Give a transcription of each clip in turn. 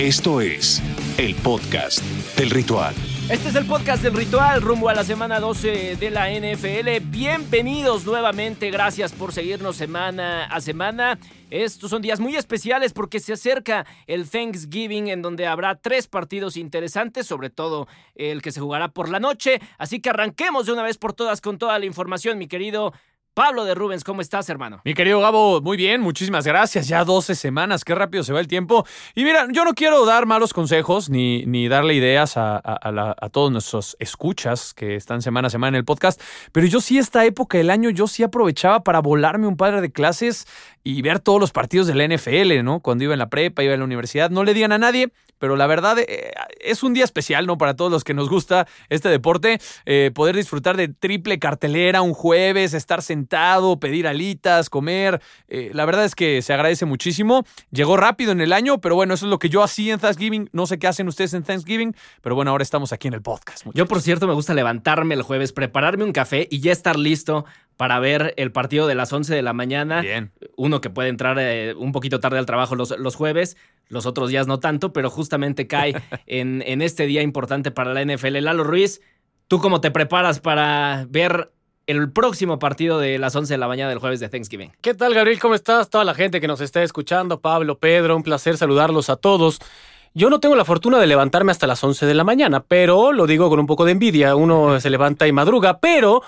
Esto es el podcast del ritual. Este es el podcast del ritual rumbo a la semana 12 de la NFL. Bienvenidos nuevamente, gracias por seguirnos semana a semana. Estos son días muy especiales porque se acerca el Thanksgiving en donde habrá tres partidos interesantes, sobre todo el que se jugará por la noche. Así que arranquemos de una vez por todas con toda la información, mi querido Pablo de Rubens, ¿cómo estás, hermano? Mi querido Gabo, muy bien, muchísimas gracias. Ya 12 semanas, qué rápido se va el tiempo. Y mira, yo no quiero dar malos consejos ni, ni darle ideas a, todos nuestros escuchas que están semana a semana en el podcast, pero yo sí esta época del año, yo sí aprovechaba para volarme un padre de clases y ver todos los partidos de la NFL, ¿no? Cuando iba en la prepa, iba en la universidad, no le digan a nadie, pero la verdad eh, es un día especial, ¿no? Para todos los que nos gusta este deporte, eh, poder disfrutar de triple cartelera un jueves, estar sentado, pedir alitas, comer. Eh, la verdad es que se agradece muchísimo. Llegó rápido en el año, pero bueno, eso es lo que yo hacía en Thanksgiving. No sé qué hacen ustedes en Thanksgiving, pero bueno, ahora estamos aquí en el podcast. Yo, por cierto, me gusta levantarme el jueves, prepararme un café y ya estar listo para ver el partido de las 11 de la mañana. Bien. Uno que puede entrar un poquito tarde al trabajo los, los jueves los otros días no tanto, pero justamente cae en, en este día importante para la NFL. Lalo Ruiz, ¿tú cómo te preparas para ver el próximo partido de las 11 de la mañana del jueves de Thanksgiving. ¿Qué tal, Gabriel? ¿Cómo estás? Toda la gente que nos está escuchando, Pablo, Pedro, un placer saludarlos a todos. Yo no tengo la fortuna de levantarme hasta las 11 de la mañana, pero lo digo con un poco de envidia. Uno se levanta y madruga, pero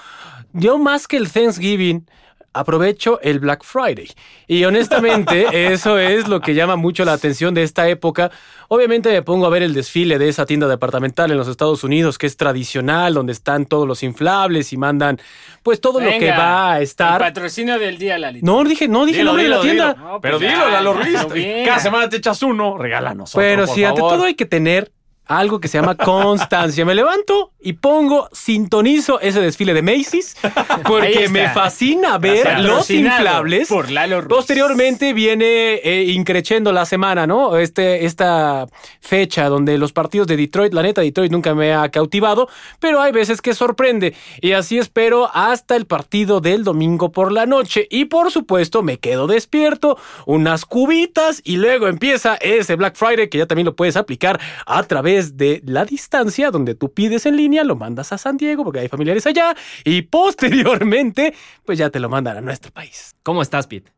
yo más que el Thanksgiving, aprovecho el Black Friday. Y honestamente, eso es lo que llama mucho la atención de esta época. Obviamente me pongo a ver el desfile de esa tienda departamental en los Estados Unidos, que es tradicional, donde están todos los inflables y mandan pues todo lo que va a estar. El patrocinio del día, Lali. No, dije, no dije el nombre de la tienda. pero pues dilo, Lalo Ruiz. Cada semana te echas uno, regálanos. Pero si ante todo hay que tener algo que se llama constancia. Me levanto y pongo, sintonizo ese desfile de Macy's porque me fascina ver los inflables. Por Lalo Posteriormente viene eh, increciendo la semana, ¿no? Este, esta fecha donde los partidos de Detroit, la neta, Detroit nunca me ha cautivado, pero hay veces que sorprende. Y así espero hasta el partido del domingo por la noche. Y por supuesto, me quedo despierto, unas cubitas y luego empieza ese Black Friday que ya también lo puedes aplicar a través de la distancia, donde tú pides en línea, lo mandas a San Diego porque hay familiares allá y posteriormente, pues ya te lo mandan a nuestro país. ¿Cómo estás, Pete?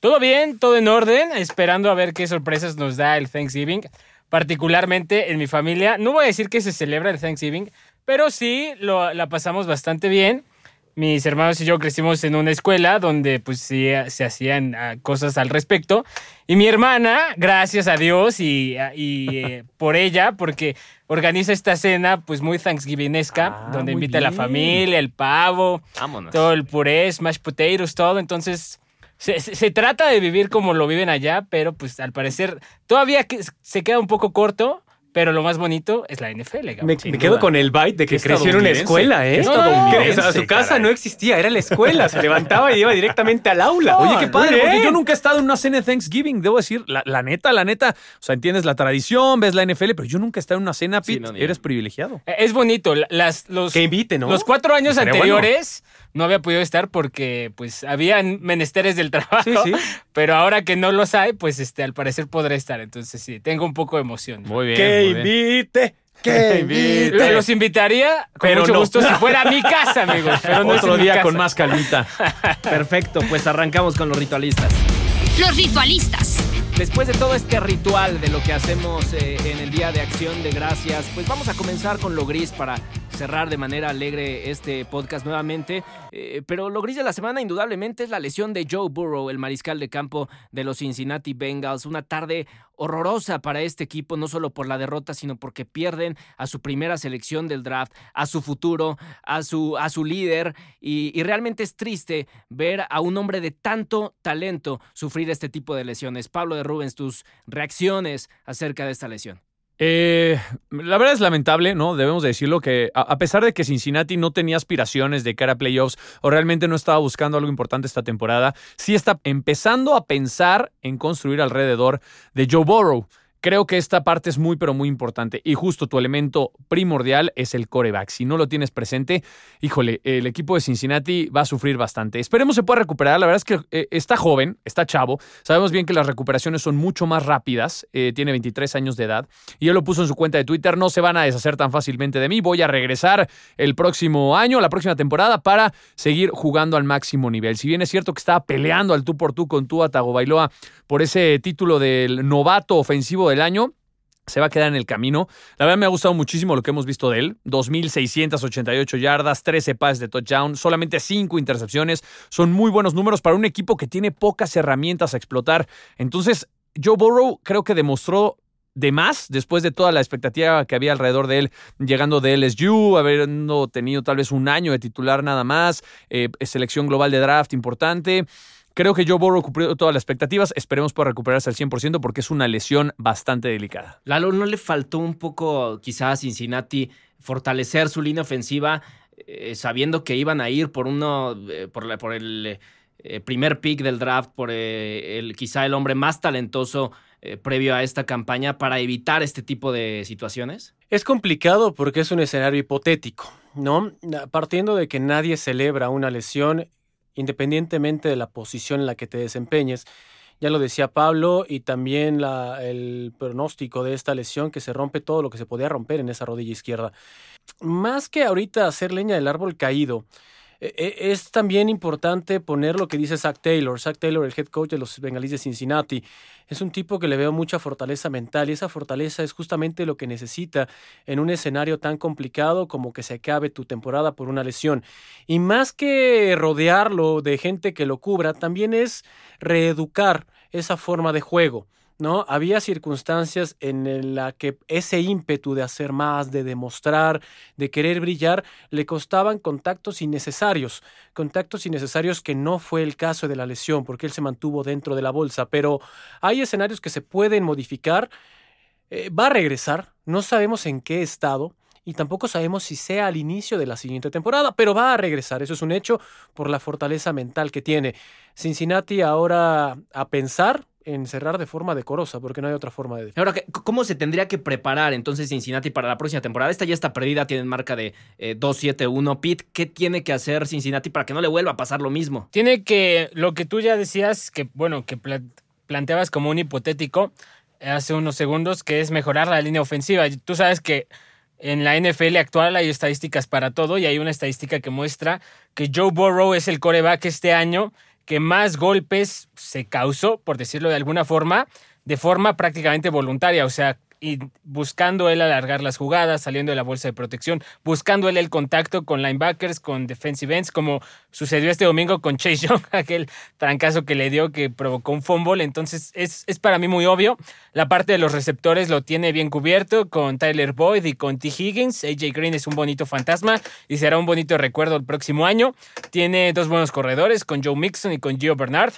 Todo bien, todo en orden, esperando a ver qué sorpresas nos da el Thanksgiving, particularmente en mi familia. No voy a decir que se celebra el Thanksgiving, pero sí lo, la pasamos bastante bien mis hermanos y yo crecimos en una escuela donde pues sí se hacían ah, cosas al respecto. Y mi hermana, gracias a Dios y, ah, eh, por ella, porque organiza esta cena pues muy thanksgivingesca, ah, donde invita a la familia, el pavo, todo el puré, smash potatoes, todo. Entonces se, se, trata de vivir como lo viven allá, pero pues al parecer todavía se queda un poco corto pero lo más bonito es la NFL. me, quedo con el byte de que creció en una escuela, ¿eh? No, su casa no existía, era la escuela. Se levantaba y iba directamente al aula. Oye, qué padre, porque yo nunca he estado en una cena de Thanksgiving, debo decir, la, neta, la neta. O sea, entiendes la tradición, ves la NFL, pero yo nunca he estado en una cena, Pete. Eres privilegiado. Es bonito. Las, los, que invite, ¿no? Los cuatro años anteriores no había podido estar porque, pues, habían menesteres del trabajo. Sí, sí. Pero ahora que no los hay, pues, este, al parecer podré estar. Entonces, sí, tengo un poco de emoción. Muy bien invite. Que invite. Los invitaría con pero mucho gusto si fuera a mi casa, amigos. Pero no Otro día con más calmita. Perfecto, pues arrancamos con los ritualistas. Los ritualistas. Después de todo este ritual de lo que hacemos eh, en el Día de Acción de Gracias, pues vamos a comenzar con lo gris para cerrar de manera alegre este podcast nuevamente. Eh, pero lo gris de la semana indudablemente es la lesión de Joe Burrow, el mariscal de campo de los Cincinnati Bengals. Una tarde horrorosa para este equipo, no solo por la derrota, sino porque pierden a su primera selección del draft, a su futuro, a su, a su líder. Y, y realmente es triste ver a un hombre de tanto talento sufrir este tipo de lesiones. Pablo de Rubens, tus reacciones acerca de esta lesión. Eh, la verdad es lamentable, ¿no? Debemos decirlo que a, pesar de que Cincinnati no tenía aspiraciones de cara a playoffs o realmente no estaba buscando algo importante esta temporada, sí está empezando a pensar en construir alrededor de Joe Burrow Creo que esta parte es muy, pero muy importante. Y justo tu elemento primordial es el coreback. Si no lo tienes presente, híjole, el equipo de Cincinnati va a sufrir bastante. Esperemos se pueda recuperar. La verdad es que eh, está joven, está chavo. Sabemos bien que las recuperaciones son mucho más rápidas. Eh, tiene 23 años de edad. Y él lo puso en su cuenta de Twitter. No se van a deshacer tan fácilmente de mí. Voy a regresar el próximo año, la próxima temporada, para seguir jugando al máximo nivel. Si bien es cierto que estaba peleando al tú por tú con Tua Tagovailoa por ese título del novato ofensivo del año, se va a quedar en el camino. La verdad me ha gustado muchísimo lo que hemos visto de él. 2.688 yardas, 13 pases de touchdown, solamente 5 intercepciones. Son muy buenos números para un equipo que tiene pocas herramientas a explotar. Entonces, Joe Burrow creo que demostró de más después de toda la expectativa que había alrededor de él llegando de LSU, habiendo tenido tal vez un año de titular nada más, eh, selección global de draft importante. Creo que Joe Burrow cumplió todas las expectativas. Esperemos por recuperarse al 100% porque es una lesión bastante delicada. Lalo, ¿no le faltó un poco quizás a Cincinnati fortalecer su línea ofensiva eh, sabiendo que iban a ir por uno, eh, por, por, el eh, primer pick del draft, por el, quizá el hombre más talentoso previo a esta campaña para evitar este tipo de situaciones? Es complicado porque es un escenario hipotético, ¿no? Partiendo de que nadie celebra una lesión, independientemente de la posición en la que te desempeñes. Ya lo decía Pablo y también el pronóstico de esta lesión que se rompe todo lo que se podía romper en esa rodilla izquierda. Más que ahorita hacer leña del árbol caído, es también importante poner lo que dice Zach Taylor. Zach Taylor, el head coach de los Bengalíes de Cincinnati, es un tipo que le veo mucha fortaleza mental y esa fortaleza es justamente lo que necesita en un escenario tan complicado como que se acabe tu temporada por una lesión. Y más que rodearlo de gente que lo cubra, también es reeducar esa forma de juego. ¿No? Había circunstancias en la que ese ímpetu de hacer más, de demostrar, de querer brillar, le costaban contactos innecesarios, contactos innecesarios que no fue el caso de la lesión, porque él se mantuvo dentro de la bolsa, pero hay escenarios que se pueden modificar. Eh, va a regresar, no sabemos en qué estado, y tampoco sabemos si sea al inicio de la siguiente temporada, pero va a regresar, eso es un hecho por la fortaleza mental que tiene. Cincinnati ahora a pensar encerrar de forma decorosa, porque no hay otra forma de... Ahora, ¿cómo se tendría que preparar entonces Cincinnati para la próxima temporada? Esta ya está perdida, tienen marca de 2-7-1. Eh, Pete, ¿qué tiene que hacer Cincinnati para que no le vuelva a pasar lo mismo? Tiene que, lo que tú ya decías, que bueno, que planteabas como un hipotético hace unos segundos, que es mejorar la línea ofensiva. Tú sabes que en la NFL actual hay estadísticas para todo y hay una estadística que muestra que Joe Burrow es el coreback este año que más golpes se causó, por decirlo de alguna forma, de forma prácticamente voluntaria. O sea, y buscando él alargar las jugadas, saliendo de la bolsa de protección, buscando él el contacto con linebackers, con defensive ends, como sucedió este domingo con Chase Young, aquel trancazo que le dio que provocó un fumble. Entonces es, es para mí muy obvio. La parte de los receptores lo tiene bien cubierto con Tyler Boyd y con T. Higgins. AJ Green es un bonito fantasma y será un bonito recuerdo el próximo año. Tiene dos buenos corredores con Joe Mixon y con Gio Bernard.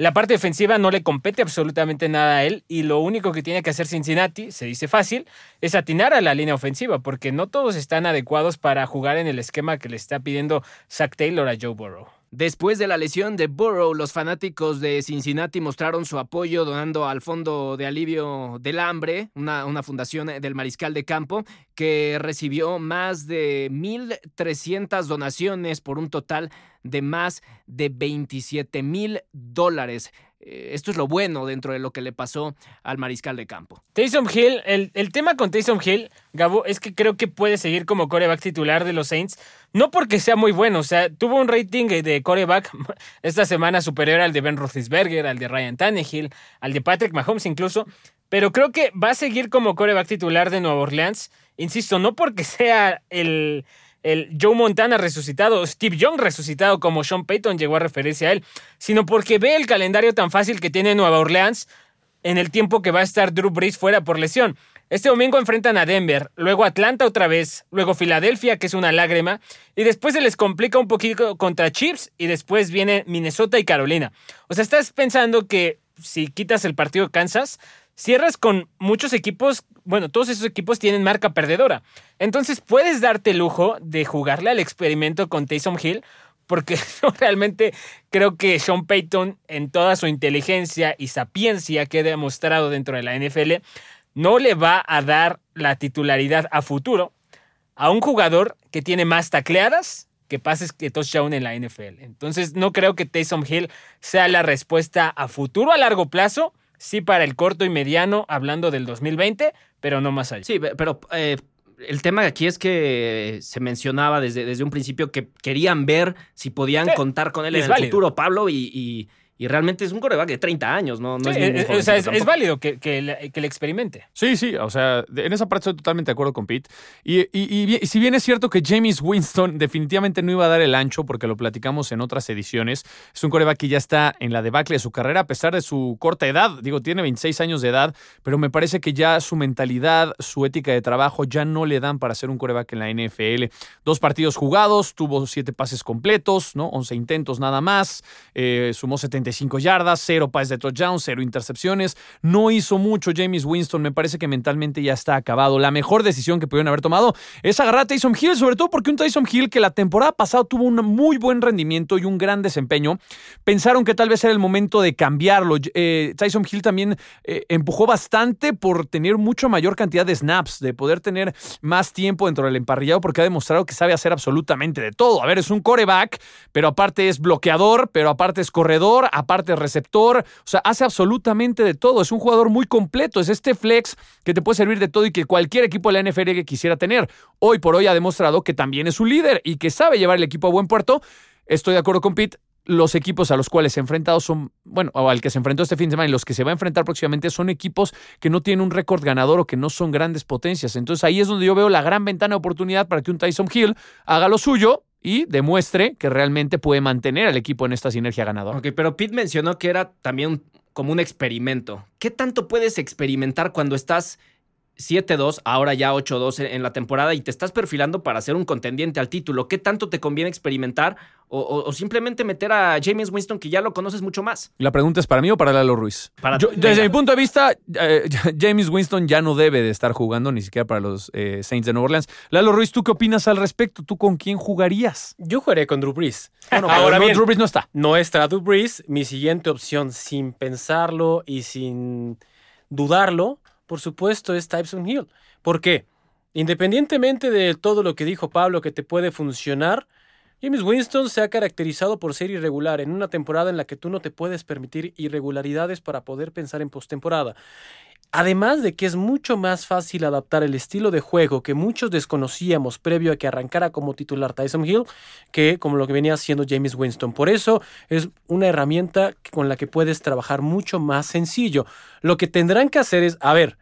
La parte defensiva no le compete absolutamente nada a él y lo único que tiene que hacer Cincinnati, se dice fácil, es atinar a la línea ofensiva porque no todos están adecuados para jugar en el esquema que le está pidiendo Zach Taylor a Joe Burrow. Después de la lesión de Burrow, los fanáticos de Cincinnati mostraron su apoyo donando al Fondo de Alivio del Hambre, una, fundación del Mariscal de Campo, que recibió más de 1.300 donaciones por un total de más de 27 mil dólares. Eh, esto es lo bueno dentro de lo que le pasó al mariscal de campo. Taysom Hill, el, el, tema con Taysom Hill, Gabo, es que creo que puede seguir como coreback titular de los Saints. No porque sea muy bueno, o sea, tuvo un rating de coreback esta semana superior al de Ben Roethlisberger, al de Ryan Tannehill, al de Patrick Mahomes incluso. Pero creo que va a seguir como coreback titular de Nueva Orleans. Insisto, no porque sea el, el Joe Montana resucitado, Steve Young resucitado como Sean Payton llegó a referirse a él, sino porque ve el calendario tan fácil que tiene Nueva Orleans en el tiempo que va a estar Drew Brees fuera por lesión. Este domingo enfrentan a Denver, luego Atlanta otra vez, luego Filadelfia, que es una lágrima, y después se les complica un poquito contra Chiefs y después viene Minnesota y Carolina. O sea, estás pensando que si quitas el partido de Kansas, cierras con muchos equipos, bueno, todos esos equipos tienen marca perdedora. Entonces puedes darte el lujo de jugarle al experimento con Taysom Hill, porque yo realmente creo que Sean Payton, en toda su inteligencia y sapiencia que ha demostrado dentro de la NFL, no le va a dar la titularidad a futuro a un jugador que tiene más tacleadas que pases que touchdown en la NFL. Entonces, no creo que Taysom Hill sea la respuesta a futuro, a largo plazo, sí para el corto y mediano, hablando del 2020, pero no más allá. Sí, pero eh, el tema aquí es que se mencionaba desde, desde un principio que querían ver si podían Sí, contar con él en el válido. futuro, Pablo, y, y- y realmente es un coreback de 30 años, ¿no? no Sí, es ningún eh, o sea, es, válido que, que, le- que le experimente. Sí, sí, o sea, en esa parte estoy totalmente de acuerdo con Pete. Y, y- y bien- y si bien es cierto que James Winston definitivamente no iba a dar el ancho, porque lo platicamos en otras ediciones, es un coreback que ya está en la debacle de su carrera, a pesar de su corta edad. Digo, tiene 26 años de edad, pero me parece que ya su mentalidad, su ética de trabajo ya no le dan para ser un coreback en la NFL. Dos partidos jugados, tuvo siete pases completos, ¿no? 11 intentos nada más, eh, sumó 75 yardas, cero pases de touchdown, cero intercepciones. No hizo mucho James Winston, me parece que mentalmente ya está acabado. La mejor decisión que pudieron haber tomado es agarrar a Tyson Hill, sobre todo porque un Tyson Hill que la temporada pasada tuvo un muy buen rendimiento y un gran desempeño. Pensaron que tal vez era el momento de cambiarlo. Eh, Tyson Hill también eh, empujó bastante por tener mucho mayor cantidad de snaps, de poder tener más tiempo dentro del emparrillado, porque ha demostrado que sabe hacer absolutamente de todo. A ver, es un coreback, pero aparte es bloqueador, pero aparte es corredor, aparte receptor. O sea, hace absolutamente de todo. Es un jugador muy completo. Es este flex que te puede servir de todo y que cualquier equipo de la NFL que quisiera tener. Hoy por hoy ha demostrado que también es un líder y que sabe llevar el equipo a buen puerto. Estoy de acuerdo con Pete. Los equipos a los cuales se ha enfrentado son, bueno, o al que se enfrentó este fin de semana y los que se va a enfrentar próximamente son equipos que no tienen un récord ganador o que no son grandes potencias. Entonces ahí es donde yo veo la gran ventana de oportunidad para que un Tyson Hill haga lo suyo y demuestre que realmente puede mantener al equipo en esta sinergia ganadora. Ok, pero Pete mencionó que era también como un experimento. ¿Qué tanto puedes experimentar cuando estás 7-2, ahora ya 8-2 en- en la temporada y te estás perfilando para ser un contendiente al título? ¿Qué tanto te conviene experimentar o, o- o simplemente meter a James Winston que ya lo conoces mucho más? ¿La pregunta es para mí o para Lalo Ruiz? Para- Yo- venga. desde mi punto de vista, eh, James Winston ya no debe de estar jugando, ni siquiera para los eh, Saints de Nueva Orleans. Lalo Ruiz, ¿tú qué opinas al respecto? ¿Tú con quién jugarías? Yo jugaré con Drew Brees. Bueno, Ahora ahora bien, Drew Brees no está. No está Drew Brees. Mi siguiente opción, sin pensarlo y sin dudarlo, por supuesto, es Tyson Hill. ¿Por qué? Independientemente de todo lo que dijo Pablo que te puede funcionar, James Winston se ha caracterizado por ser irregular en una temporada en la que tú no te puedes permitir irregularidades para poder pensar en postemporada. Además de que es mucho más fácil adaptar el estilo de juego que muchos desconocíamos previo a que arrancara como titular Tyson Hill que como lo que venía haciendo James Winston. Por eso es una herramienta con la que puedes trabajar mucho más sencillo. Lo que tendrán que hacer es, a ver,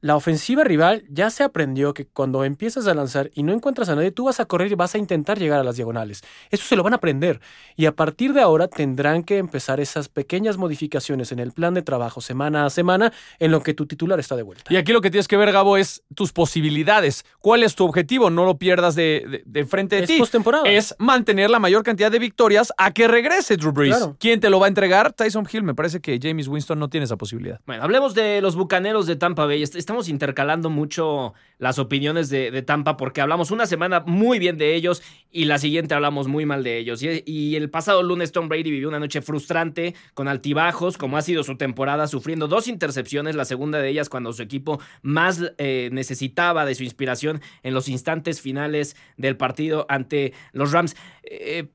la ofensiva rival ya se aprendió que cuando empiezas a lanzar y no encuentras a nadie, tú vas a correr y vas a intentar llegar a las diagonales. Eso se lo van a aprender. Y a partir de ahora tendrán que empezar esas pequeñas modificaciones en el plan de trabajo semana a semana en lo que tu titular está de vuelta. Y aquí lo que tienes que ver, Gabo, es tus posibilidades. ¿Cuál es tu objetivo? No lo pierdas de, de- de frente de Es ti. postemporada. Es mantener la mayor cantidad de victorias a que regrese Drew Brees. Claro. ¿Quién te lo va a entregar? Tyson Hill. Me parece que James Winston no tiene esa posibilidad. Bueno, hablemos de los bucaneros de Tampa Bay. Estamos intercalando mucho las opiniones de, Tampa porque hablamos una semana muy bien de ellos y la siguiente hablamos muy mal de ellos. Y, y el pasado lunes Tom Brady vivió una noche frustrante con altibajos, como ha sido su temporada, sufriendo dos intercepciones, la segunda de ellas cuando su equipo más eh, necesitaba de su inspiración en los instantes finales del partido ante los Rams. Eh,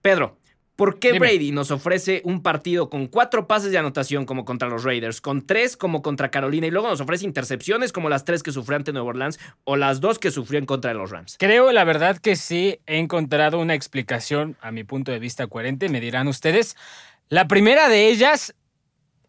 Pedro. ¿Por qué Dime. Brady nos ofrece un partido con cuatro pases de anotación como contra los Raiders, con tres como contra Carolina y luego nos ofrece intercepciones como las tres que sufrió ante Nueva Orleans o las dos que sufrió en contra de los Rams? Creo, la verdad, que sí he encontrado una explicación, a mi punto de vista, coherente, me dirán ustedes. La primera de ellas,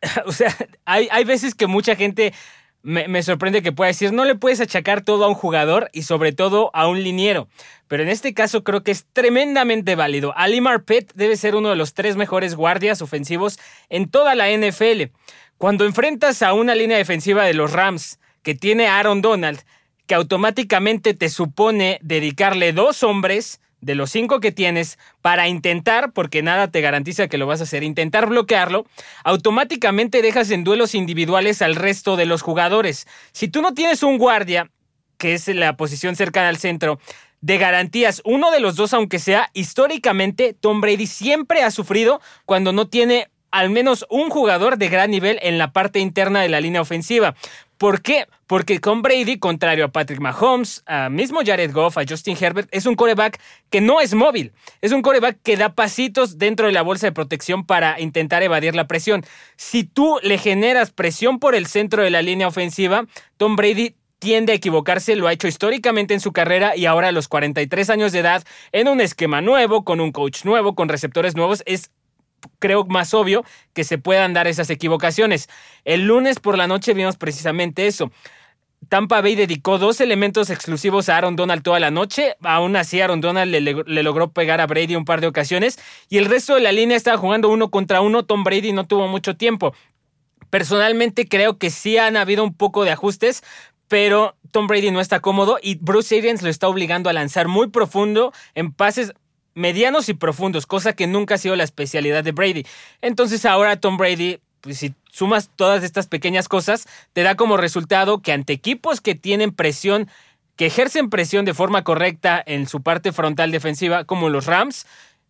o sea, hay, hay veces que mucha gente me, sorprende que pueda decir, no le puedes achacar todo a un jugador y sobre todo a un liniero. Pero en este caso creo que es tremendamente válido. Ali Marpet debe ser uno de los tres mejores guardias ofensivos en toda la NFL. Cuando enfrentas a una línea defensiva de los Rams que tiene a Aaron Donald, que automáticamente te supone dedicarle dos hombres de los cinco que tienes para intentar, porque nada te garantiza que lo vas a hacer, intentar bloquearlo, automáticamente dejas en duelos individuales al resto de los jugadores. Si tú no tienes un guardia, que es la posición cercana al centro, de garantías, uno de los dos, aunque sea, históricamente Tom Brady siempre ha sufrido cuando no tiene al menos un jugador de gran nivel en la parte interna de la línea ofensiva. ¿Por qué? Porque con Brady, contrario a Patrick Mahomes, a mismo Jared Goff, a Justin Herbert, es un coreback que no es móvil. Es un coreback que da pasitos dentro de la bolsa de protección para intentar evadir la presión. Si tú le generas presión por el centro de la línea ofensiva, Tom Brady tiende a equivocarse, lo ha hecho históricamente en su carrera y ahora a los 43 años de edad, en un esquema nuevo, con un coach nuevo, con receptores nuevos, es creo más obvio que se puedan dar esas equivocaciones. El lunes por la noche vimos precisamente eso. Tampa Bay dedicó dos elementos exclusivos a Aaron Donald toda la noche. Aún así, Aaron Donald le, logró pegar a Brady un par de ocasiones. Y el resto de la línea estaba jugando uno contra uno. Tom Brady no tuvo mucho tiempo. Personalmente creo que sí han habido un poco de ajustes, pero Tom Brady no está cómodo y Bruce Arians lo está obligando a lanzar muy profundo en pases medianos y profundos, cosa que nunca ha sido la especialidad de Brady. Entonces ahora Tom Brady, pues si sumas todas estas pequeñas cosas, te da como resultado que ante equipos que tienen presión, que ejercen presión de forma correcta en su parte frontal defensiva, como los Rams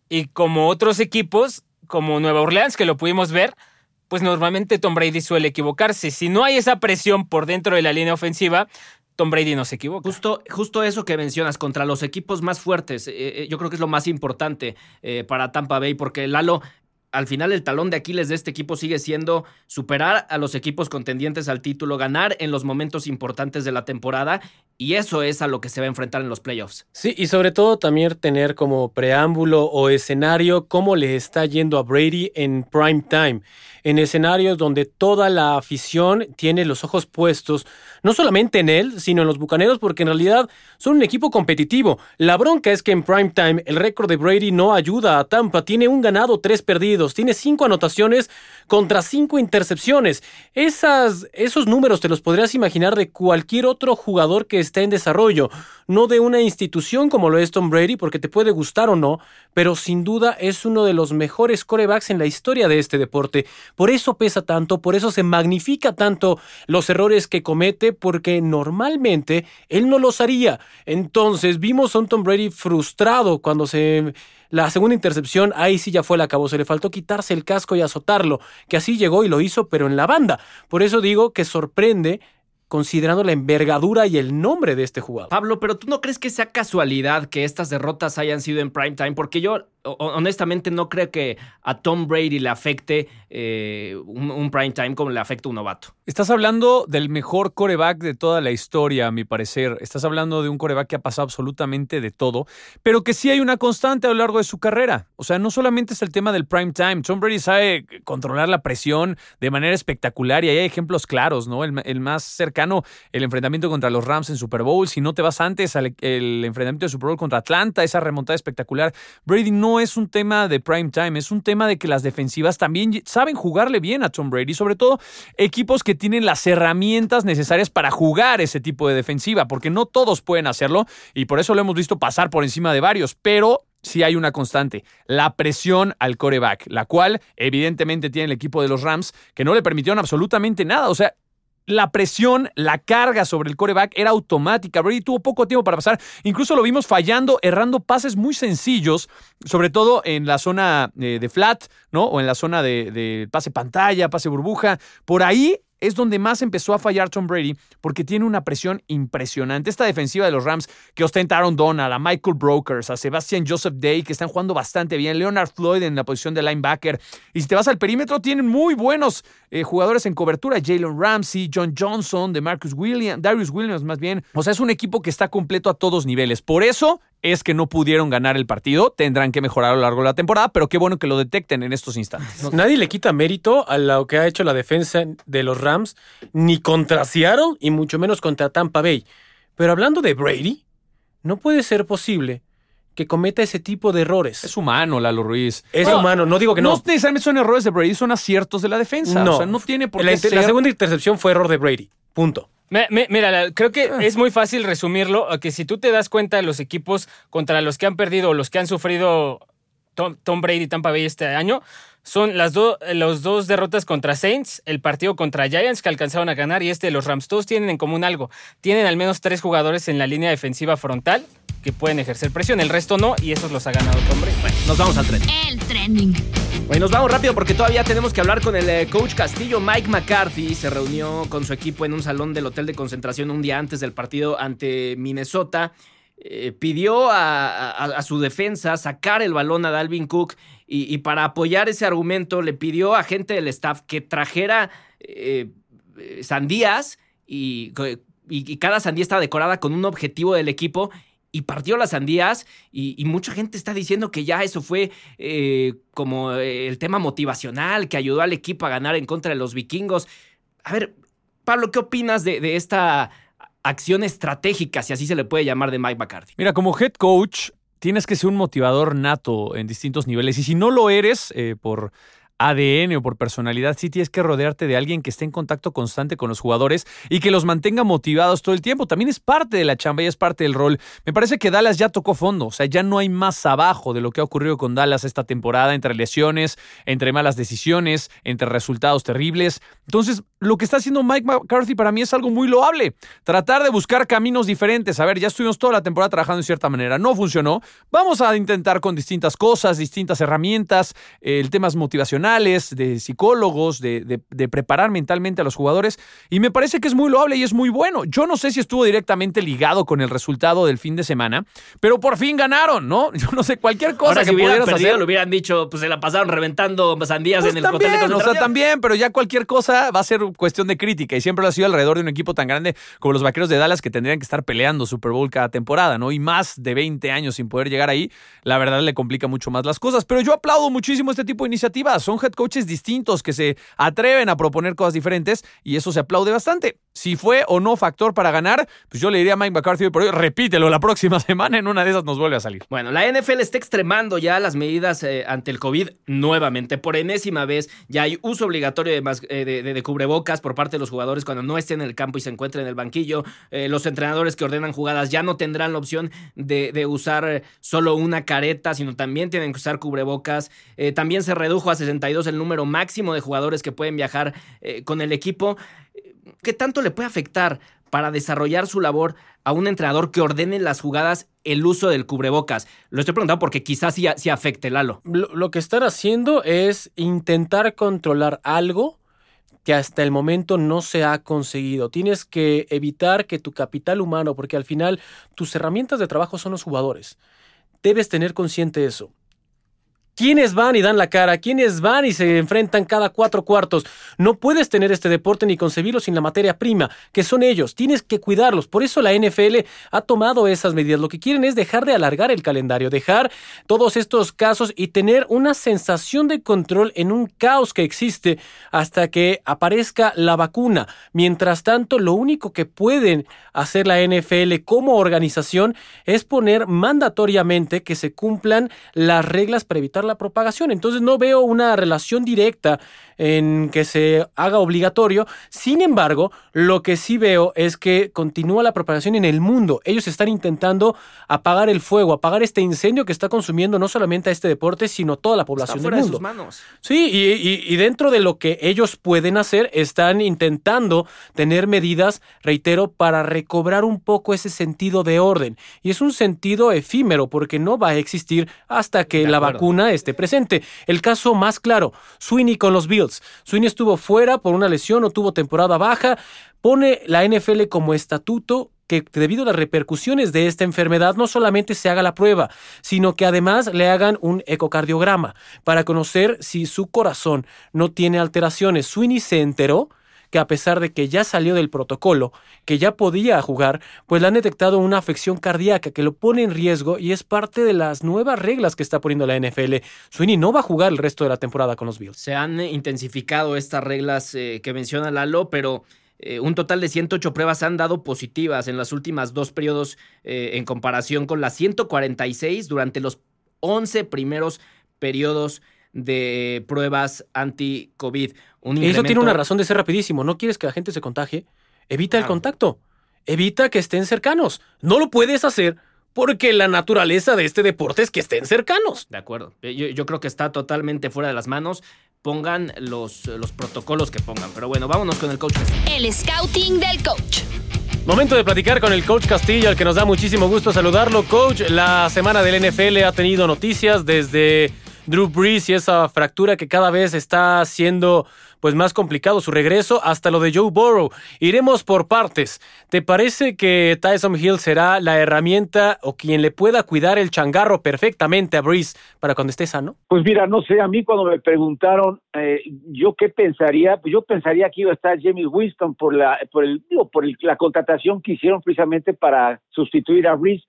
y como otros equipos, como Nueva Orleans, que lo pudimos ver, pues normalmente Tom Brady suele equivocarse. Si no hay esa presión por dentro de la línea ofensiva, Tom Brady no se equivoca. Justo, justo eso que mencionas, contra los equipos más fuertes, eh, eh, yo creo que es lo más importante eh, para Tampa Bay, porque Lalo, al final el talón de Aquiles de este equipo sigue siendo superar a los equipos contendientes al título, ganar en los momentos importantes de la temporada y eso es a lo que se va a enfrentar en los playoffs. Sí, y sobre todo también tener como preámbulo o escenario cómo le está yendo a Brady en prime time, en escenarios donde toda la afición tiene los ojos puestos no solamente en él, sino en los Bucaneros, porque en realidad son un equipo competitivo. La bronca es que en prime time el récord de Brady no ayuda a Tampa. Tiene un ganado, tres perdidos, tiene cinco anotaciones contra cinco intercepciones. Esas, esos números te los podrías imaginar de cualquier otro jugador que está en desarrollo, no de una institución como lo es Tom Brady, porque te puede gustar o no, pero sin duda es uno de los mejores corebacks en la historia de este deporte. Por eso pesa tanto, por eso se magnifica tanto los errores que comete, porque normalmente él no los haría. Entonces vimos a un Tom Brady frustrado cuando se... La segunda intercepción, ahí sí ya fue la acabó. Se le faltó quitarse el casco y azotarlo, que así llegó y lo hizo, pero en la banda. Por eso digo que sorprende considerando la envergadura y el nombre de este jugador. Pablo, pero tú no crees que sea casualidad que estas derrotas hayan sido en prime time, porque yo honestamente no creo que a Tom Brady le afecte eh, un, prime time como le afecta a un novato. Estás hablando del mejor coreback de toda la historia, a mi parecer. Estás hablando de un coreback que ha pasado absolutamente de todo, pero que sí hay una constante a lo largo de su carrera. O sea, no solamente es el tema del prime time. Tom Brady sabe controlar la presión de manera espectacular y hay ejemplos claros, ¿no? El, más cercano, el enfrentamiento contra los Rams en Super Bowl. Si no te vas antes al el enfrentamiento de Super Bowl contra Atlanta, esa remontada espectacular. Brady no no es un tema de prime time, es un tema de que las defensivas también saben jugarle bien a Tom Brady, sobre todo equipos que tienen las herramientas necesarias para jugar ese tipo de defensiva, porque no todos pueden hacerlo y por eso lo hemos visto pasar por encima de varios, pero sí hay una constante, la presión al coreback, la cual evidentemente tiene el equipo de los Rams, que no le permitieron absolutamente nada. O sea, la presión, la carga sobre el coreback era automática. Brady tuvo poco tiempo para pasar. Incluso lo vimos fallando, errando pases muy sencillos, sobre todo en la zona eh, de flat, ¿no? O en la zona de, de pase pantalla, pase burbuja. Por ahí es donde más empezó a fallar Tom Brady porque tiene una presión impresionante. Esta defensiva de los Rams que ostentaron Donald, a Michael Brokers, a Sebastian Joseph Day, que están jugando bastante bien, Leonard Floyd en la posición de linebacker. Y si te vas al perímetro, tienen muy buenos eh, jugadores en cobertura. Jalen Ramsey, John Johnson, de Marcus Williams, Darius Williams más bien. O sea, es un equipo que está completo a todos niveles. Por eso es que no pudieron ganar el partido. Tendrán que mejorar a lo largo de la temporada, pero qué bueno que lo detecten en estos instantes. Nadie le quita mérito a lo que ha hecho la defensa de los Rams, ni contra Seattle y mucho menos contra Tampa Bay. Pero hablando de Brady, no puede ser posible que cometa ese tipo de errores. Es humano, Lalo Ruiz. Es humano, no digo que no. No necesariamente son errores de Brady, son aciertos de la defensa. No, o sea, no tiene por qué la, la segunda intercepción fue error de Brady. Punto mira, creo que es muy fácil resumirlo, que si tú te das cuenta de los equipos contra los que han perdido o los que han sufrido Tom, Brady y Tampa Bay este año, son las dos los dos derrotas contra Saints, el partido contra Giants que alcanzaron a ganar y este de los Rams. Todos tienen en común algo. Tienen al menos tres jugadores en la línea defensiva frontal que pueden ejercer presión. El resto no y esos los ha ganado Tom Brady. Bueno, nos vamos al tren. El trending. Bueno, nos vamos rápido porque todavía tenemos que hablar con el eh, coach Castillo. Mike McCarthy se reunió con su equipo en un salón del hotel de concentración un día antes del partido ante Minnesota. Eh, pidió a, su defensa sacar el balón a Dalvin Cook y, para apoyar ese argumento le pidió a gente del staff que trajera eh, sandías y, y- y cada sandía estaba decorada con un objetivo del equipo y partió las sandías y, mucha gente está diciendo que ya eso fue eh, como eh, el tema motivacional que ayudó al equipo a ganar en contra de los vikingos. A ver, Pablo, ¿qué opinas de, de esta acción estratégica, si así se le puede llamar, de Mike McCarthy? Mira, como head coach, tienes que ser un motivador nato en distintos niveles. Y si no lo eres eh, por ADN o por personalidad, sí tienes que rodearte de alguien que esté en contacto constante con los jugadores y que los mantenga motivados todo el tiempo. También es parte de la chamba y es parte del rol. Me parece que Dallas ya tocó fondo, o sea, ya no hay más abajo de lo que ha ocurrido con Dallas esta temporada, entre lesiones, entre malas decisiones, entre resultados terribles. Entonces, lo que está haciendo Mike McCarthy para mí es algo muy loable. Tratar de buscar caminos diferentes. A ver, ya estuvimos toda la temporada trabajando de cierta manera, no funcionó. Vamos a intentar con distintas cosas, distintas herramientas, eh, temas motivacionales, de psicólogos, de, de- de preparar mentalmente a los jugadores. Y me parece que es muy loable y es muy bueno. Yo no sé si estuvo directamente ligado con el resultado del fin de semana, pero por fin ganaron, ¿no? Yo no sé, cualquier cosa Ahora, que si hubieran pudieras perdido, hacer. le hubieran dicho, pues se la pasaron reventando sandías Pues en el también, hotel de o sea, también, pero ya cualquier cosa va a ser cuestión de crítica y siempre lo ha sido alrededor de un equipo tan grande como los Vaqueros de Dallas que tendrían que estar peleando Super Bowl cada temporada, ¿no? Y más de 20 años sin poder llegar ahí, la verdad le complica mucho más las cosas. Pero yo aplaudo muchísimo este tipo de iniciativas. Son head coaches distintos que se atreven a proponer cosas diferentes y eso se aplaude bastante. Si fue o no factor para ganar, pues yo le diría a Mike McCarthy hoy, repítelo la próxima semana, en una de esas nos vuelve a salir. Bueno, la NFL está extremando ya las medidas eh, ante el COVID nuevamente. Por enésima vez ya hay uso obligatorio de, mas- eh, de- de- de cubrebocas por parte de los jugadores cuando no estén en el campo y se encuentren en el banquillo. Eh, los entrenadores que ordenan jugadas ya no tendrán la opción de, usar eh, solo una careta, sino también tienen que usar cubrebocas. Eh, también se redujo a 62 el número máximo de jugadores que pueden viajar con el equipo. ¿Qué tanto le puede afectar para desarrollar su labor a un entrenador que ordene las jugadas el uso del cubrebocas? Lo estoy preguntando porque quizás sí, sí afecte, Lalo. Lo, lo que están haciendo es intentar controlar algo que hasta el momento no se ha conseguido. Tienes que evitar que tu capital humano, porque al final tus herramientas de trabajo son los jugadores. Debes tener consciente eso. ¿Quiénes van y dan la cara? ¿Quiénes van y se enfrentan cada cuatro cuartos? No puedes tener este deporte ni concebirlo sin la materia prima, que son ellos. Tienes que cuidarlos. Por eso la NFL ha tomado esas medidas. Lo que quieren es dejar de alargar el calendario, dejar todos estos casos y tener una sensación de control en un caos que existe hasta que aparezca la vacuna. Mientras tanto, lo único que pueden hacer la NFL como organización es poner mandatoriamente que se cumplan las reglas para evitar propagación. Entonces no veo una relación directa en que se haga obligatorio. Sin embargo, lo que sí veo es que continúa la propagación en el mundo. Ellos están intentando apagar el fuego, apagar este incendio que está consumiendo no solamente a este deporte, sino toda la Está población del fuera de mundo. sus manos. Sí, y, y- y dentro de lo que ellos pueden hacer, están intentando tener medidas, reitero, para recobrar un poco ese sentido de orden. Y es un sentido efímero porque no va a existir hasta que De la vacuna esté presente. El caso más claro, Sweeney con los Bills. Sweeney estuvo fuera por una lesión o tuvo temporada baja. Pone la NFL como estatuto que debido a las repercusiones de esta enfermedad no solamente se haga la prueba, sino que además le hagan un ecocardiograma para conocer si su corazón no tiene alteraciones. Sweeney se enteró que a pesar de que ya salió del protocolo, que ya podía jugar, pues le han detectado una afección cardíaca que lo pone en riesgo y es parte de las nuevas reglas que está poniendo la NFL. Sweeney no va a jugar el resto de la temporada con los Bills. Se han eh, intensificado estas reglas eh, que menciona Lalo, pero eh, un total de 108 pruebas han dado positivas en los últimos dos periodos en comparación con las 146 durante los 11 primeros periodos de pruebas anti-COVID. Un Eso tiene una razón de ser rapidísimo. No quieres que la gente se contagie. Evita el contacto. Evita que estén cercanos. No lo puedes hacer porque la naturaleza de este deporte es que estén cercanos. De acuerdo. Eh, Yo, yo creo que está totalmente fuera de las manos. Pongan los, los protocolos que pongan. Pero bueno, vámonos con el coach. El scouting del coach. Momento de platicar con el coach Castillo, al que nos da muchísimo gusto saludarlo. Coach, la semana del NFL ha tenido noticias desde Drew Brees y esa fractura que cada vez está siendo pues más complicado su regreso, hasta lo de Joe Burrow. Iremos por partes. ¿Te parece que Tyson Hill será la herramienta o quien le pueda cuidar el changarro perfectamente a Brees para cuando esté sano? Pues mira, no sé, a mí cuando me preguntaron eh, yo qué pensaría, pues yo pensaría que iba a estar James Winston por la por el digo, por la contratación que hicieron precisamente para sustituir a Brees,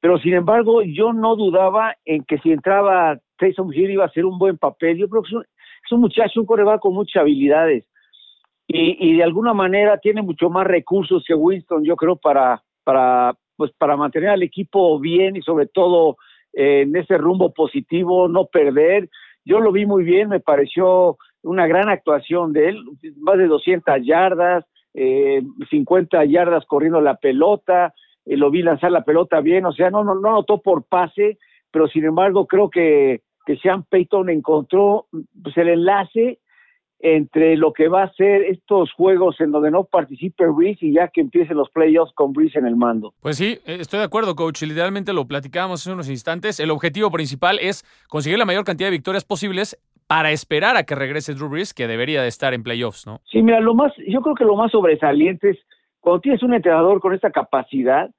pero sin embargo yo no dudaba en que si entraba Tyson Hill iba a hacer un buen papel. Yo creo que es un, muchacho, un coreback con muchas habilidades y, y, de alguna manera tiene mucho más recursos que Winston, yo creo, para, para, pues, para mantener al equipo bien y sobre todo eh, en ese rumbo positivo, no perder. Yo lo vi muy bien, me pareció una gran actuación de él, más de 200 yardas, eh, 50 yardas corriendo la pelota, eh, lo vi lanzar la pelota bien, o sea, no, no, no anotó por pase, pero sin embargo creo que que Sean Payton encontró pues, el enlace entre lo que va a ser estos juegos en donde no participe Breeze y ya que empiecen los playoffs con Breeze en el mando. Pues sí, eh, estoy de acuerdo, coach. Literalmente lo platicábamos hace unos instantes. El objetivo principal es conseguir la mayor cantidad de victorias posibles para esperar a que regrese Drew Brees, que debería de estar en playoffs, ¿no? Sí, mira, lo más, yo creo que lo más sobresaliente es cuando tienes un entrenador con esta capacidad,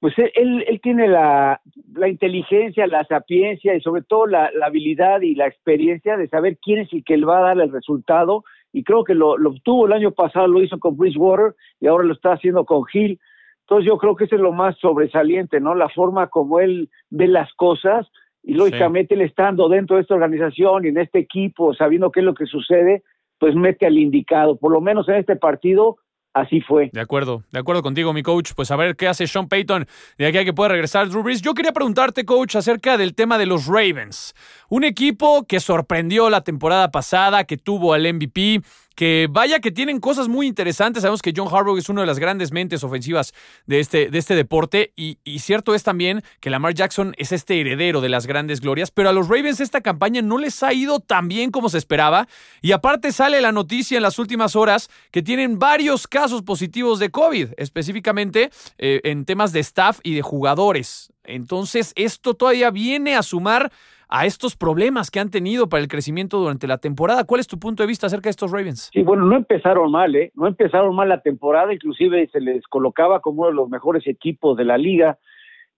pues él, él tiene la, la, inteligencia, la sapiencia y sobre todo la, la, habilidad y la experiencia de saber quién es el que le va a dar el resultado y creo que lo, lo obtuvo el año pasado, lo hizo con Bridgewater y ahora lo está haciendo con Hill. Entonces yo creo que ese es lo más sobresaliente, ¿no? La forma como él ve las cosas y lógicamente sí. él estando dentro de esta organización y en este equipo, sabiendo qué es lo que sucede, pues mete al indicado. Por lo menos en este partido así fue. De acuerdo, de acuerdo contigo, mi coach. Pues a ver qué hace Sean Payton de aquí a que pueda regresar Drew Brees. Yo quería preguntarte, coach, acerca del tema de los Ravens. Un equipo que sorprendió la temporada pasada, que tuvo al MVP, que vaya que tienen cosas muy interesantes. Sabemos que John Harbaugh es una de las grandes mentes ofensivas de este, de este deporte y, cierto es también que Lamar Jackson es este heredero de las grandes glorias, pero a los Ravens esta campaña no les ha ido tan bien como se esperaba y aparte sale la noticia en las últimas horas que tienen varios casos positivos de COVID, específicamente eh, en temas de staff y de jugadores. Entonces esto todavía viene a sumar a estos problemas que han tenido para el crecimiento durante la temporada. ¿Cuál es tu punto de vista acerca de estos Ravens? Sí, bueno, no empezaron mal, ¿eh? No empezaron mal la temporada, inclusive se les colocaba como uno de los mejores equipos de la liga.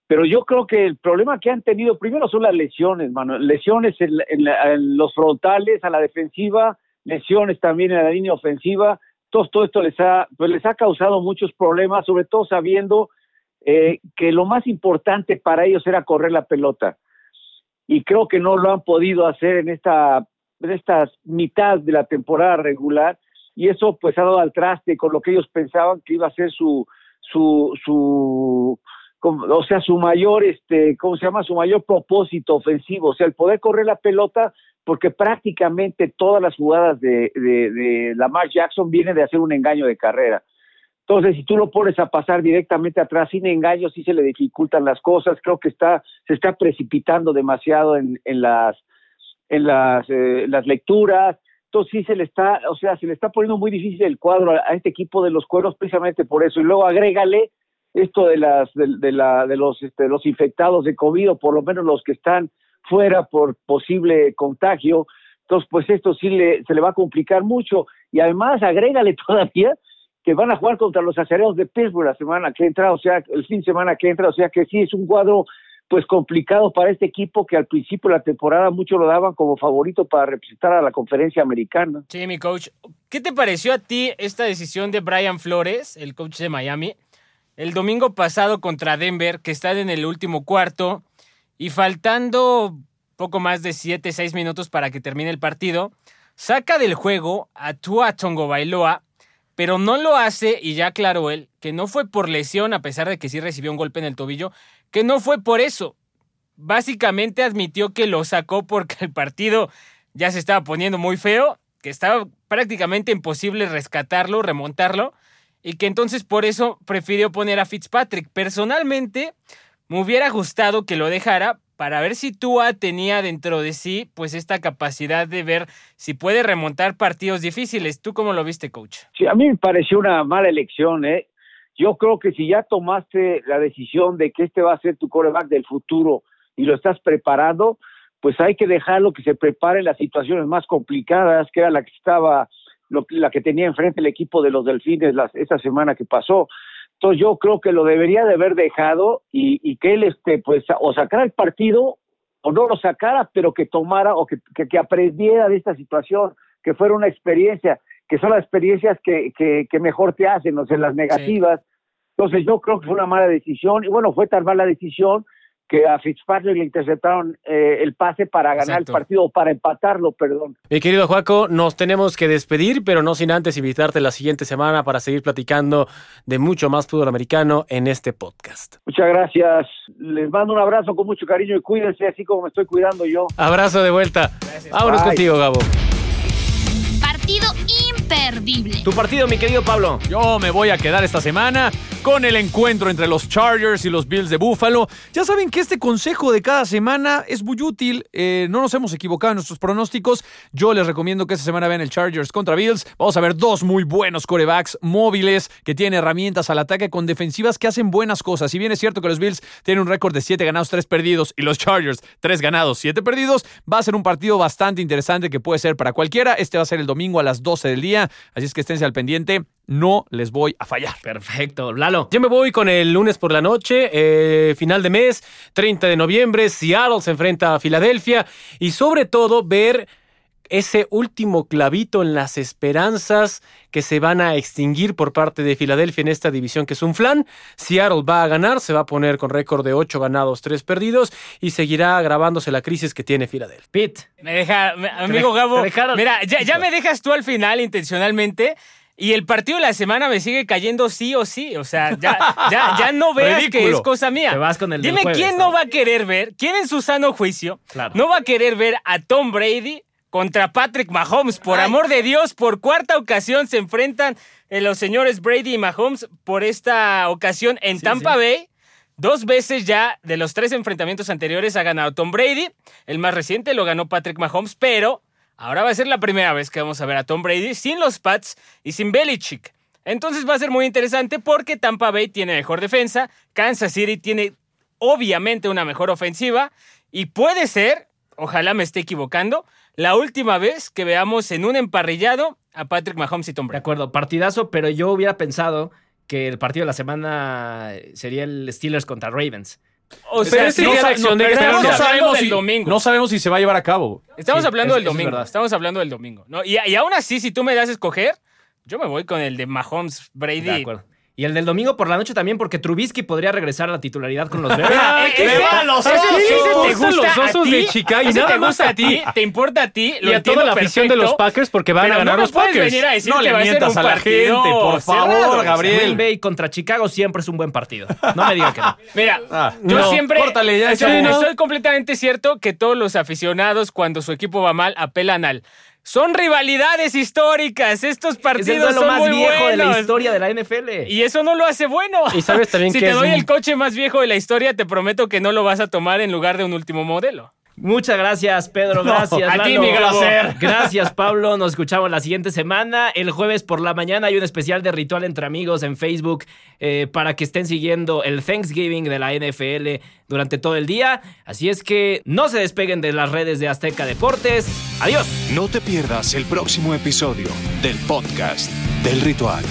Pero yo creo que el problema que han tenido primero son las lesiones, mano. Lesiones en, en, en los frontales, a la defensiva, lesiones también en la línea ofensiva. Todo, todo esto les ha, pues les ha causado muchos problemas, sobre todo sabiendo eh, que lo más importante para ellos era correr la pelota y creo que no lo han podido hacer en esta en esta mitad de la temporada regular y eso pues ha dado al traste con lo que ellos pensaban que iba a ser su su su o sea su mayor este cómo se llama su mayor propósito ofensivo o sea el poder correr la pelota porque prácticamente todas las jugadas de, de, de Lamar Jackson vienen de hacer un engaño de carrera entonces, si tú lo pones a pasar directamente atrás sin engaños, sí se le dificultan las cosas. Creo que está, se está precipitando demasiado en, en las, en las, eh, las lecturas. Entonces sí se le está, o sea, se le está poniendo muy difícil el cuadro a, a este equipo de los cuernos precisamente por eso. Y luego agrégale esto de las, de, de la, de los, este, los infectados de COVID o por lo menos los que están fuera por posible contagio. Entonces, pues esto sí le, se le va a complicar mucho. Y además, agrégale todavía que van a jugar contra los acereros de Pittsburgh la semana que entra, o sea, el fin de semana que entra, o sea que sí es un cuadro pues complicado para este equipo que al principio de la temporada muchos lo daban como favorito para representar a la conferencia americana. Sí, mi coach. ¿Qué te pareció a ti esta decisión de Brian Flores, el coach de Miami, el domingo pasado contra Denver, que está en el último cuarto y faltando poco más de 7, 6 minutos para que termine el partido, saca del juego a Tua Tongo Bailoa pero no lo hace, y ya aclaró él, que no fue por lesión, a pesar de que sí recibió un golpe en el tobillo, que no fue por eso. Básicamente admitió que lo sacó porque el partido ya se estaba poniendo muy feo, que estaba prácticamente imposible rescatarlo, remontarlo, y que entonces por eso prefirió poner a Fitzpatrick. Personalmente, me hubiera gustado que lo dejara para ver si Tua tenía dentro de sí pues esta capacidad de ver si puede remontar partidos difíciles. ¿Tú cómo lo viste, coach? Sí, a mí me pareció una mala elección, ¿eh? Yo creo que si ya tomaste la decisión de que este va a ser tu coreback del futuro y lo estás preparando, pues hay que dejarlo que se prepare las situaciones más complicadas, que era la que estaba, lo, la que tenía enfrente el equipo de los Delfines las, esta semana que pasó. Entonces yo creo que lo debería de haber dejado y, y que él, este, pues, o sacara el partido o no lo sacara, pero que tomara o que, que, que aprendiera de esta situación, que fuera una experiencia, que son las experiencias que, que, que mejor te hacen, o sea, las negativas. Entonces yo creo que fue una mala decisión y bueno, fue tan mala decisión que a Fitzpatrick le interceptaron eh, el pase para ganar Exacto. el partido o para empatarlo, perdón. Mi querido Juaco, nos tenemos que despedir, pero no sin antes invitarte la siguiente semana para seguir platicando de mucho más fútbol americano en este podcast. Muchas gracias. Les mando un abrazo con mucho cariño y cuídense así como me estoy cuidando yo. Abrazo de vuelta. Vámonos Bye. contigo, Gabo. Partido imperdible. Tu partido, mi querido Pablo. Yo me voy a quedar esta semana con el encuentro entre los Chargers y los Bills de Buffalo. Ya saben que este consejo de cada semana es muy útil. Eh, no nos hemos equivocado en nuestros pronósticos. Yo les recomiendo que esta semana vean el Chargers contra Bills. Vamos a ver dos muy buenos corebacks móviles que tienen herramientas al ataque con defensivas que hacen buenas cosas. Si bien es cierto que los Bills tienen un récord de 7 ganados, 3 perdidos y los Chargers 3 ganados, 7 perdidos, va a ser un partido bastante interesante que puede ser para cualquiera. Este va a ser el domingo a las 12 del día. Así es que esténse al pendiente. No les voy a fallar. Perfecto. Lalo. Yo me voy con el lunes por la noche, eh, final de mes, 30 de noviembre, Seattle se enfrenta a Filadelfia y sobre todo ver ese último clavito en las esperanzas que se van a extinguir por parte de Filadelfia en esta división que es un flan. Seattle va a ganar, se va a poner con récord de 8 ganados, 3 perdidos y seguirá agravándose la crisis que tiene Filadelfia. Pete. Me deja, amigo Gabo, mira, ya, ya me dejas tú al final intencionalmente. Y el partido de la semana me sigue cayendo sí o sí. O sea, ya, ya, ya no veas que es cosa mía. Te vas con el Dime jueves, quién ¿no? va a querer ver, quién en su sano juicio Claro. no va a querer ver a Tom Brady contra Patrick Mahomes. Por Ay. amor de Dios, por cuarta ocasión se enfrentan eh, los señores Brady y Mahomes por esta ocasión en Tampa sí. Bay. Dos veces ya de los tres enfrentamientos anteriores ha ganado Tom Brady. El más reciente lo ganó Patrick Mahomes, pero ahora va a ser la primera vez que vamos a ver a Tom Brady sin los Pats y sin Belichick. Entonces va a ser muy interesante porque Tampa Bay tiene mejor defensa, Kansas City tiene obviamente una mejor ofensiva y puede ser, ojalá me esté equivocando, la última vez que veamos en un emparrillado a Patrick Mahomes y Tom De Brady. acuerdo, partidazo, pero yo hubiera pensado que el partido de la semana sería el Steelers contra Ravens. O Pero ese sí, día no, de acción de pero gracias. no, hablando sabemos si, domingo. no sabemos si se va a llevar a cabo. Estamos Sí, hablando del es domingo. Estamos hablando del domingo. ¿no? Y, y aún así, si tú me das a escoger, yo me voy con el de Mahomes Brady. De acuerdo. Y el del domingo por la noche también, porque Trubisky podría regresar a la titularidad con los Bears. Ah, ¡Qué ese- va, los osos! ese te gustan los osos de Chicago y ese nada te más gusta a ti. te importa a ti, lo y a toda la afición de los Packers porque van a ganar no me los Packers. venir a decir No que le va a ser mientas un a la partido gente, por favor, cerrado. Gabriel. Green Bay contra Chicago siempre es un buen partido. No me digan que no. Mira, Ah, yo no, siempre córtale estoy completamente cierto que todos los aficionados cuando su equipo va mal apelan al son rivalidades históricas, estos Es partidos duelo son más muy viejo de la buenos. historia de la NFL. Y eso no lo hace bueno. Y sabes también si que te es doy un- el coche más viejo de la historia, te prometo que no lo vas a tomar en lugar de un último modelo. Muchas gracias, Pedro. Gracias. a ti, mi Gabo. Gracias, Pablo. Nos escuchamos la siguiente semana. El jueves por la mañana hay un especial de Ritual entre Amigos en Facebook eh, para que estén siguiendo el Thanksgiving de la NFL durante todo el día. Así es que no se despeguen de las redes de Azteca Deportes. Adiós. No te pierdas el próximo episodio del podcast del ritual.